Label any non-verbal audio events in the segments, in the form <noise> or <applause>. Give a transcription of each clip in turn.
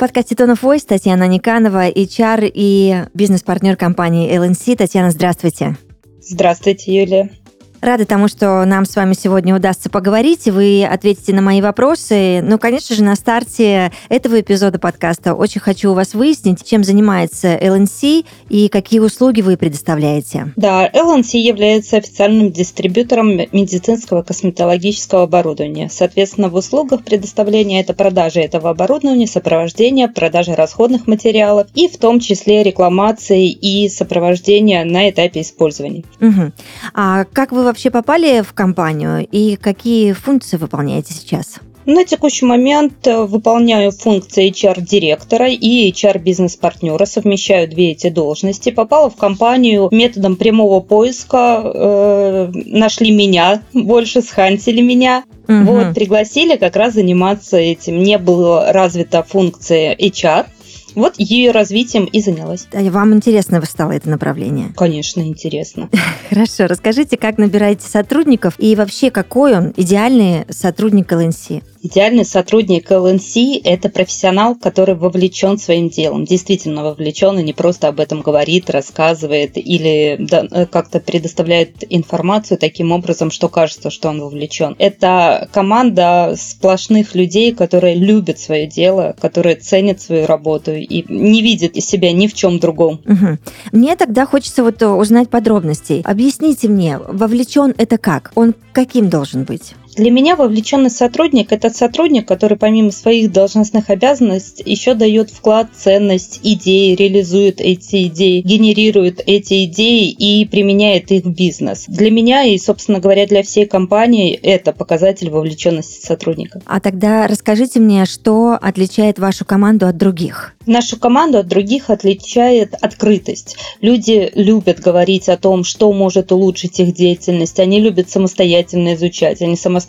Подкасте Tone of Voice Татьяна Никанова, HR и бизнес-партнер компании LNC. Татьяна, здравствуйте. Здравствуйте, Юлия. Рада тому, что нам с вами сегодня удастся поговорить, и вы ответите на мои вопросы. Ну, конечно же, на старте этого эпизода подкаста очень хочу у вас выяснить, чем занимается LNC и какие услуги вы предоставляете. Да, LNC является официальным дистрибьютором медицинского косметологического оборудования. Соответственно, в услугах предоставления это продажа этого оборудования, сопровождение, продажа расходных материалов и в том числе рекламации и сопровождения на этапе использования. Угу. А как вы вообще попали в компанию и какие функции выполняете сейчас? На текущий момент э, выполняю функции HR-директора и HR-бизнес-партнера, совмещаю две эти должности. Попала в компанию методом прямого поиска, э, нашли меня, больше схантили меня. Угу. Вот, пригласили как раз заниматься этим. Не было развита функция HR, вот ее развитием и занялась. А вам интересно стало это направление? Конечно, интересно. <laughs> Хорошо, расскажите, как набираете сотрудников и вообще какой он идеальный сотрудник ЛНС? Идеальный сотрудник ЛНС – это профессионал, который вовлечен своим делом, действительно вовлечен и не просто об этом говорит, рассказывает или э, как-то предоставляет информацию таким образом, что кажется, что он вовлечен. Это команда сплошных людей, которые любят свое дело, которые ценят свою работу и не видят себя ни в чем другом. Угу. Мне тогда хочется вот узнать подробностей. Объясните мне, вовлечен это как? Он каким должен быть? Для меня вовлеченный сотрудник – это сотрудник, который помимо своих должностных обязанностей еще дает вклад, ценность, идеи, реализует эти идеи, генерирует эти идеи и применяет их в бизнес. Для меня и, собственно говоря, для всей компании это показатель вовлеченности сотрудника. А тогда расскажите мне, что отличает вашу команду от других? Нашу команду от других отличает открытость. Люди любят говорить о том, что может улучшить их деятельность. Они любят самостоятельно изучать. Они самостоятельно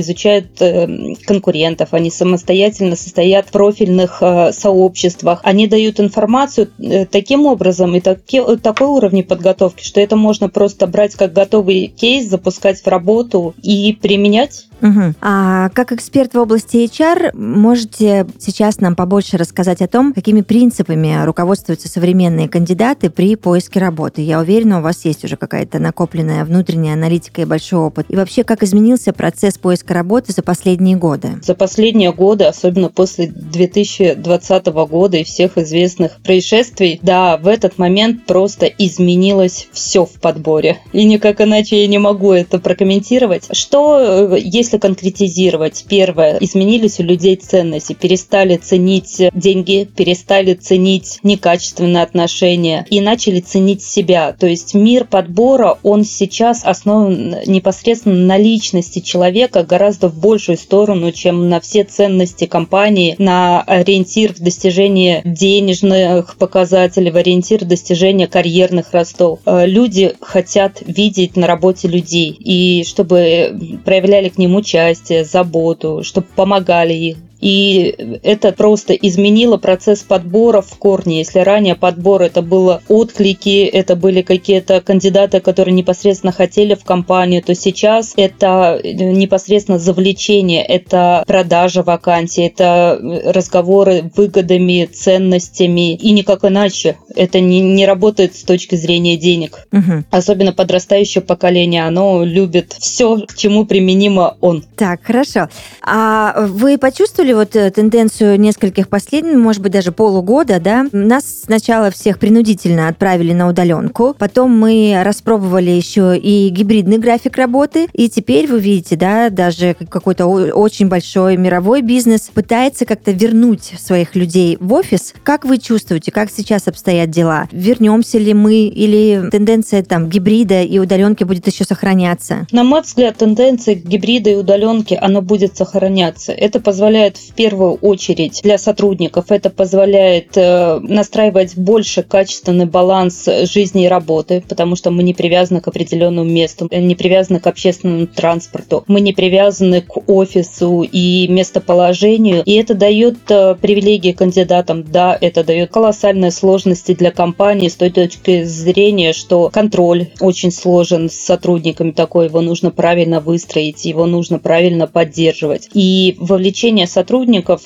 изучают э, конкурентов. Они самостоятельно состоят в профильных э, сообществах. Они дают информацию э, таким образом и таки, такой уровень подготовки, что это можно просто брать как готовый кейс, запускать в работу и применять Угу. А как эксперт в области HR, можете сейчас нам побольше рассказать о том, какими принципами руководствуются современные кандидаты при поиске работы? Я уверена, у вас есть уже какая-то накопленная внутренняя аналитика и большой опыт. И вообще, как изменился процесс поиска работы за последние годы? За последние годы, особенно после 2020 года и всех известных происшествий, да, в этот момент просто изменилось все в подборе. И никак иначе я не могу это прокомментировать. Что, э, если конкретизировать, первое, изменились у людей ценности, перестали ценить деньги, перестали ценить некачественные отношения и начали ценить себя. То есть мир подбора, он сейчас основан непосредственно на личности человека гораздо в большую сторону, чем на все ценности компании, на ориентир в достижении денежных показателей, в ориентир в достижении карьерных ростов. Э, люди хотят видеть на работе людей, и чтобы проявляли к ним участие, заботу, чтобы помогали их, и это просто изменило процесс подбора в корне. Если ранее подбор это было отклики, это были какие-то кандидаты, которые непосредственно хотели в компанию, то сейчас это непосредственно завлечение, это продажа вакансий, это разговоры выгодами, ценностями и никак иначе. Это не, не работает с точки зрения денег. Угу. Особенно подрастающее поколение, оно любит все, к чему применимо он. Так, хорошо. А вы почувствовали почувствовали вот э, тенденцию нескольких последних, может быть, даже полугода, да? Нас сначала всех принудительно отправили на удаленку, потом мы распробовали еще и гибридный график работы, и теперь вы видите, да, даже какой-то очень большой мировой бизнес пытается как-то вернуть своих людей в офис. Как вы чувствуете, как сейчас обстоят дела? Вернемся ли мы или тенденция там гибрида и удаленки будет еще сохраняться? На мой взгляд, тенденция гибрида и удаленки, она будет сохраняться. Это позволяет в первую очередь для сотрудников. Это позволяет э, настраивать больше качественный баланс жизни и работы, потому что мы не привязаны к определенному месту, не привязаны к общественному транспорту, мы не привязаны к офису и местоположению. И это дает э, привилегии кандидатам. Да, это дает колоссальные сложности для компании с той точки зрения, что контроль очень сложен с сотрудниками такой, его нужно правильно выстроить, его нужно правильно поддерживать. И вовлечение сотрудников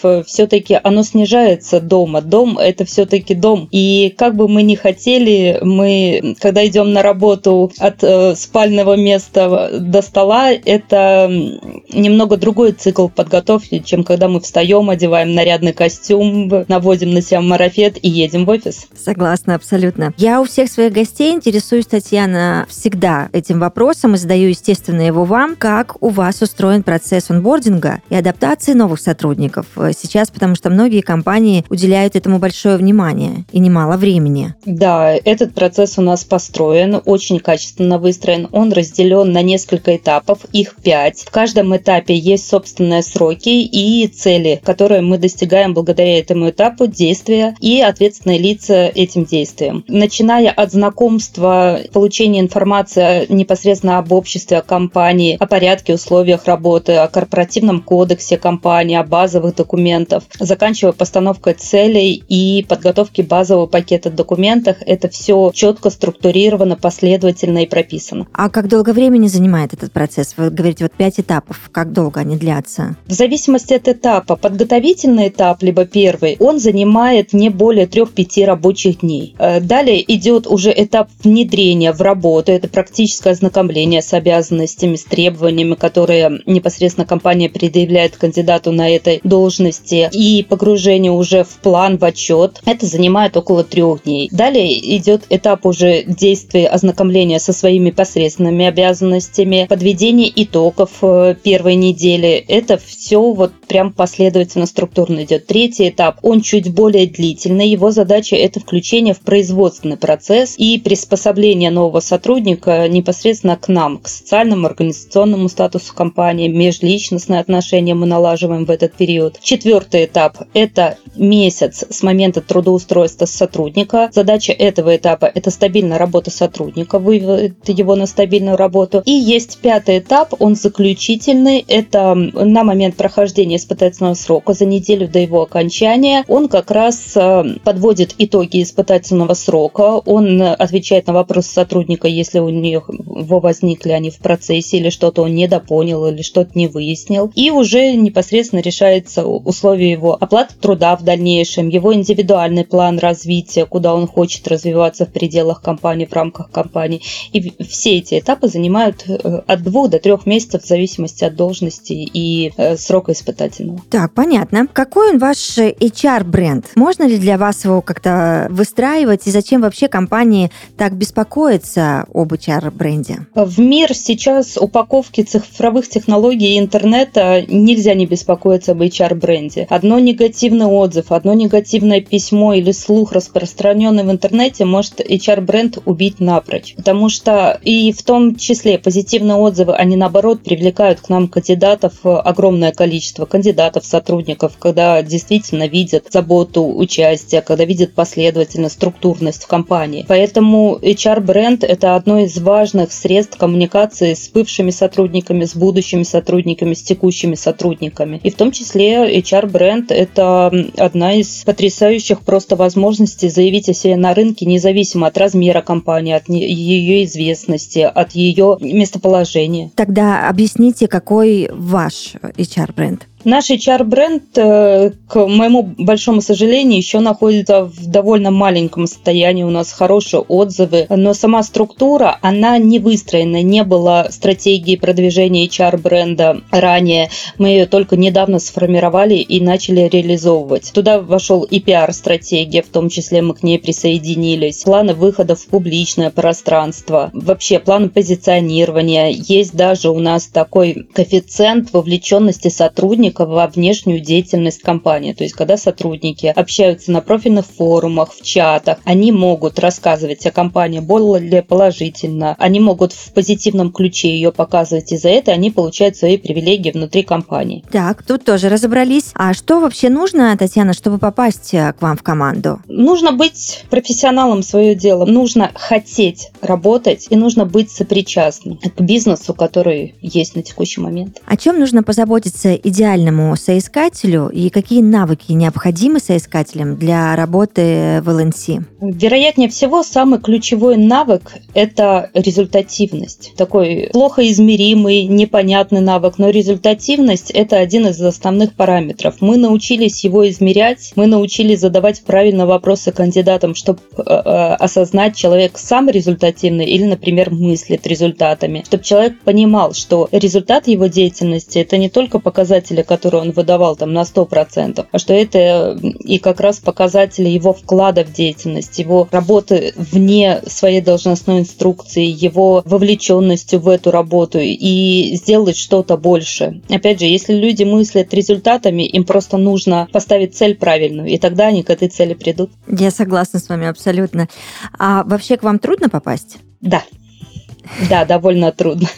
э, все-таки оно снижается дома. Дом это все-таки дом. И как бы мы ни хотели, мы, когда идем на работу от э, спального места до стола, это немного другой цикл подготовки, чем когда мы встаем, одеваем нарядный костюм, наводим на себя марафет и едем в офис. Согласна, абсолютно. Я у всех своих гостей интересуюсь, Татьяна, всегда этим вопросом и задаю, естественно, его вам. Как у вас устроен процесс онбординга и адаптации новых сотрудников сейчас, потому что многие компании уделяют этому большое внимание и немало времени. Да, этот процесс у нас построен, очень качественно выстроен. Он разделен на несколько этапов, их пять. В каждом этапе есть собственные сроки и цели, которые мы достигаем благодаря этому этапу действия и ответственные лица этим действием. Начиная от знакомства, получения информации непосредственно об обществе, о компании, о порядке, условиях работы, о корпоративном кодексе компании, о базовых документах, заканчивая постановкой целей и подготовки базового пакета документов, это все четко структурировано, последовательно и прописано. А как долго времени занимает этот процесс? Вы говорите, вот пять этапов. Как долго они длятся? В зависимости от этапа. Подготовительный этап, либо первый, он занимает не более трех-пяти рабочих дней. Э, далее идет уже этап внедрения в работу. Это практическое ознакомление с обязанностями, с требованиями, которые непосредственно компания предъявляет кандидату на этой должности. И погружение уже в план, в отчет. Это занимает около трех дней. Далее идет этап уже действия ознакомления со своими посредственными обязанностями, подведение итогов э, первой недели. Это все вот прям последовательно структурно идет. Третий этап, он чуть более длительный. Его задача это включение в производственный процесс и приспособление нового сотрудника непосредственно к нам, к социальному, организационному статусу компании, межличностные отношения мы налаживаем в этот период. Четвертый этап – это месяц с момента трудоустройства сотрудника. Задача этого этапа – это стабильная работа сотрудника, вывод его на стабильную работу. И есть пятый этап, он заключительный, это на момент прохождения испытательного срока за неделю до его окончания. Он как раз э, подводит итоги испытательного срока, он отвечает на вопросы сотрудника, если у него возникли они в процессе, или что-то он недопонял, или что-то не выяснил. И уже непосредственно решается условия его оплаты труда в дальнейшем, его индивидуальный план развития, куда он хочет развиваться в пределах компании, в рамках компании. И все эти этапы занимают э, от двух до трех месяцев в зависимости от должности и э, срока испытательного. Так, понятно. Какой он ваш HR-бренд? Можно ли для вас его как-то выстраивать? И зачем вообще компании так беспокоятся об HR-бренде? В мир сейчас упаковки цифровых технологий и интернета нельзя не беспокоиться об HR-бренде. Одно негативный отзыв, одно негативное письмо или слух, распространенный в интернете, может HR-бренд убить напрочь. Потому что и в том числе позитивные отзывы, они наоборот привлекают к нам кандидатов огромное количество кандидатов, сотрудников, когда действительно видят заботу, участие, когда видят последовательность, структурность в компании. Поэтому HR-бренд – это одно из важных средств коммуникации с бывшими сотрудниками, с будущими сотрудниками, с текущими сотрудниками. И в том числе HR-бренд – это одна из потрясающих просто возможностей заявить о себе на рынке независимо от размера компании, от ее известности, от ее местоположения. Тогда объясните, какой ваш HR-бренд? Наш HR-бренд, э, к моему большому сожалению, еще находится в довольно маленьком состоянии. У нас хорошие отзывы, но сама структура, она не выстроена, не было стратегии продвижения HR-бренда ранее. Мы ее только недавно сформировали и начали реализовывать. Туда вошел и пиар-стратегия, в том числе мы к ней присоединились. Планы выхода в публичное пространство, вообще планы позиционирования. Есть даже у нас такой коэффициент вовлеченности сотрудников сотрудника во внешнюю деятельность компании. То есть, когда сотрудники общаются на профильных форумах, в чатах, они могут рассказывать о компании более положительно, они могут в позитивном ключе ее показывать, и за это они получают свои привилегии внутри компании. Так, тут тоже разобрались. А что вообще нужно, Татьяна, чтобы попасть э, к вам в команду? Нужно быть профессионалом свое дело, нужно хотеть работать и нужно быть сопричастным к бизнесу, который есть на текущий момент. О чем нужно позаботиться идеальному соискателю и какие навыки необходимы соискателям для работы в ЛНС? Вероятнее всего, самый ключевой навык – это результативность. Такой плохо измеримый, непонятный навык, но результативность – это один из основных параметров. Мы научились его измерять, мы научились задавать правильные вопросы кандидатам, чтобы э, э, осознать, человек сам результативный или, например, мыслит результатами, чтобы человек понимал, что результат его деятельности – это не только показатели, которые он выдавал там на 100%, а что это и как раз показатели его вклада в деятельность, его работы вне своей должностной инструкции, его вовлеченностью в эту работу и сделать что-то больше. Опять же, если люди мыслят результатами, им просто нужно поставить цель правильную, и тогда они к этой цели придут. Я согласна с вами абсолютно. А вообще к вам трудно попасть? Да. Да, довольно трудно.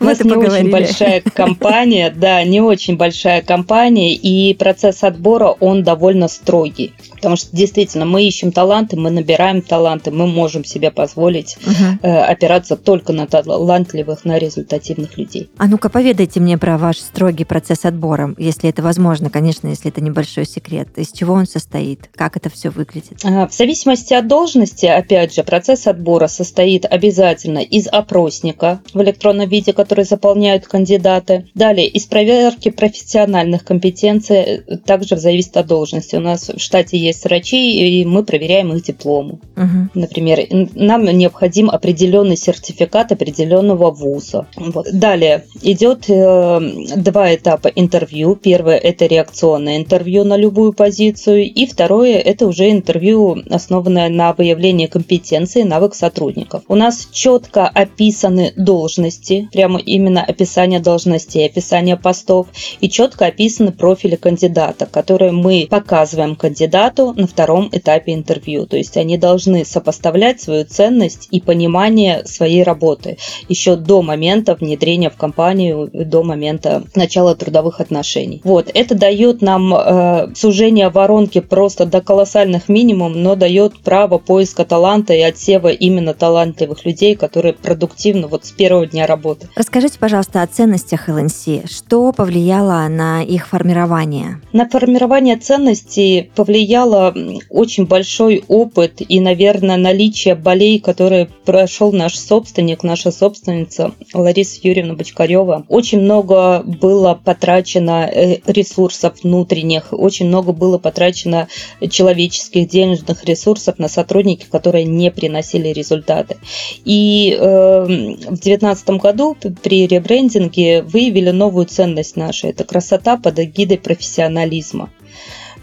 У нас не очень большая компания, <laughs> да, не очень большая компания, и процесс отбора, он довольно строгий. Потому что действительно мы ищем таланты, мы набираем таланты, мы можем себе позволить угу. э, опираться только на талантливых, на результативных людей. А ну-ка поведайте мне про ваш строгий процесс отбора, если это возможно, конечно, если это небольшой секрет. Из чего он состоит? Как это все выглядит? А, в зависимости от должности, опять же, процесс отбора состоит обязательно из опросника в электронном виде, который заполняют кандидаты. Далее, из проверки профессиональных компетенций, также зависит от должности. У нас в штате есть есть врачи, и мы проверяем их дипломы. Угу. Например, нам необходим определенный сертификат определенного вуза. Вот. Далее идет э, два этапа интервью. Первое – это реакционное интервью на любую позицию, и второе – это уже интервью, основанное на выявлении компетенции, навык сотрудников. У нас четко описаны должности, прямо именно описание должностей, описание постов, и четко описаны профили кандидата, которые мы показываем кандидату, на втором этапе интервью. То есть они должны сопоставлять свою ценность и понимание своей работы еще до момента внедрения в компанию, до момента начала трудовых отношений. Вот, это дает нам э, сужение воронки просто до колоссальных минимум, но дает право поиска таланта и отсева именно талантливых людей, которые продуктивны вот с первого дня работы. Расскажите, пожалуйста, о ценностях ЛНС. Что повлияло на их формирование? На формирование ценностей повлияло очень большой опыт и, наверное, наличие болей, которые прошел наш собственник, наша собственница Лариса Юрьевна Бочкарева. Очень много было потрачено э, ресурсов внутренних, очень много было потрачено человеческих денежных ресурсов на сотрудники, которые не приносили результаты. И э, в 2019 году при ребрендинге выявили новую ценность нашу. Это красота под эгидой профессионализма.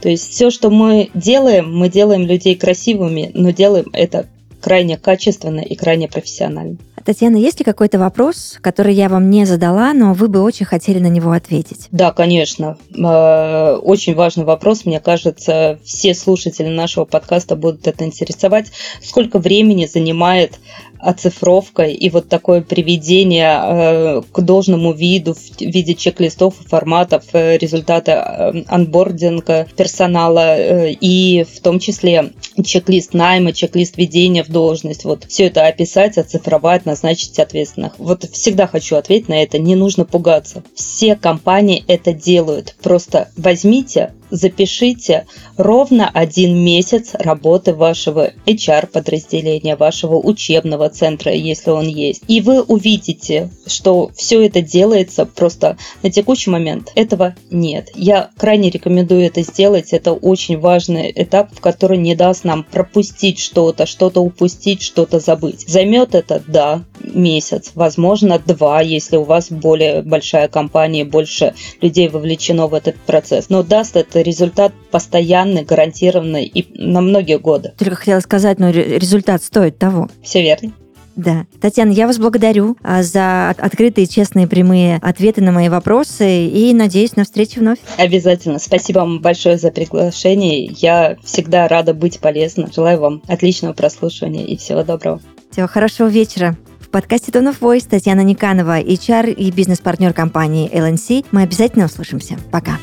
То есть все, что мы делаем, мы делаем людей красивыми, но делаем это крайне качественно и крайне профессионально. Татьяна, есть ли какой-то вопрос, который я вам не задала, но вы бы очень хотели на него ответить? Да, конечно. Э, очень важный вопрос. Мне кажется, все слушатели нашего подкаста будут это интересовать. Сколько времени занимает оцифровкой и вот такое приведение э, к должному виду в виде чек-листов и форматов э, результата э, анбординга персонала и в том числе чек-лист найма, чек-лист введения в должность. Вот все это описать, оцифровать, назначить ответственных. Вот всегда хочу ответить на это. Не нужно пугаться. Все компании это делают. Просто возьмите, запишите ровно один месяц работы вашего HR-подразделения, вашего учебного центра, если он есть. И вы увидите, что все это делается просто на текущий момент. Этого нет. Я крайне рекомендую это сделать. Это очень важный этап, в который не даст нам пропустить что-то, что-то упустить, что-то забыть. Займет это, да, месяц, возможно, два, если у вас более большая компания, больше людей вовлечено в этот процесс. Но даст это результат постоянный, гарантированный и на многие годы. Только хотела сказать, но результат стоит того. Все верно. Да. Татьяна, я вас благодарю а, за открытые, честные, прямые ответы на мои вопросы и надеюсь на встречу вновь. Обязательно. Спасибо вам большое за приглашение. Я всегда рада быть полезна. Желаю вам отличного прослушивания и всего доброго. Всего хорошего вечера. В подкасте Tone of Voice Татьяна Никанова, HR и бизнес-партнер компании LNC. Мы обязательно услышимся. Пока.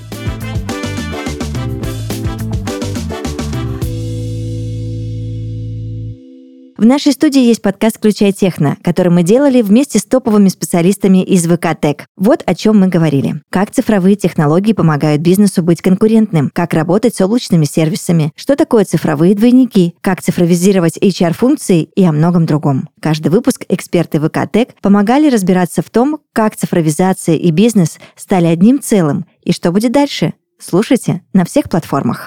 В нашей студии есть подкаст «Включай техно», который мы делали вместе с топовыми специалистами из ВК Тек. Вот о чем мы говорили. Как цифровые технологии помогают бизнесу быть конкурентным, как работать с облачными сервисами, что такое цифровые двойники, как цифровизировать HR-функции и о многом другом. Каждый выпуск эксперты ВК Тек помогали разбираться в том, как цифровизация и бизнес стали одним целым и что будет дальше. Слушайте на всех платформах.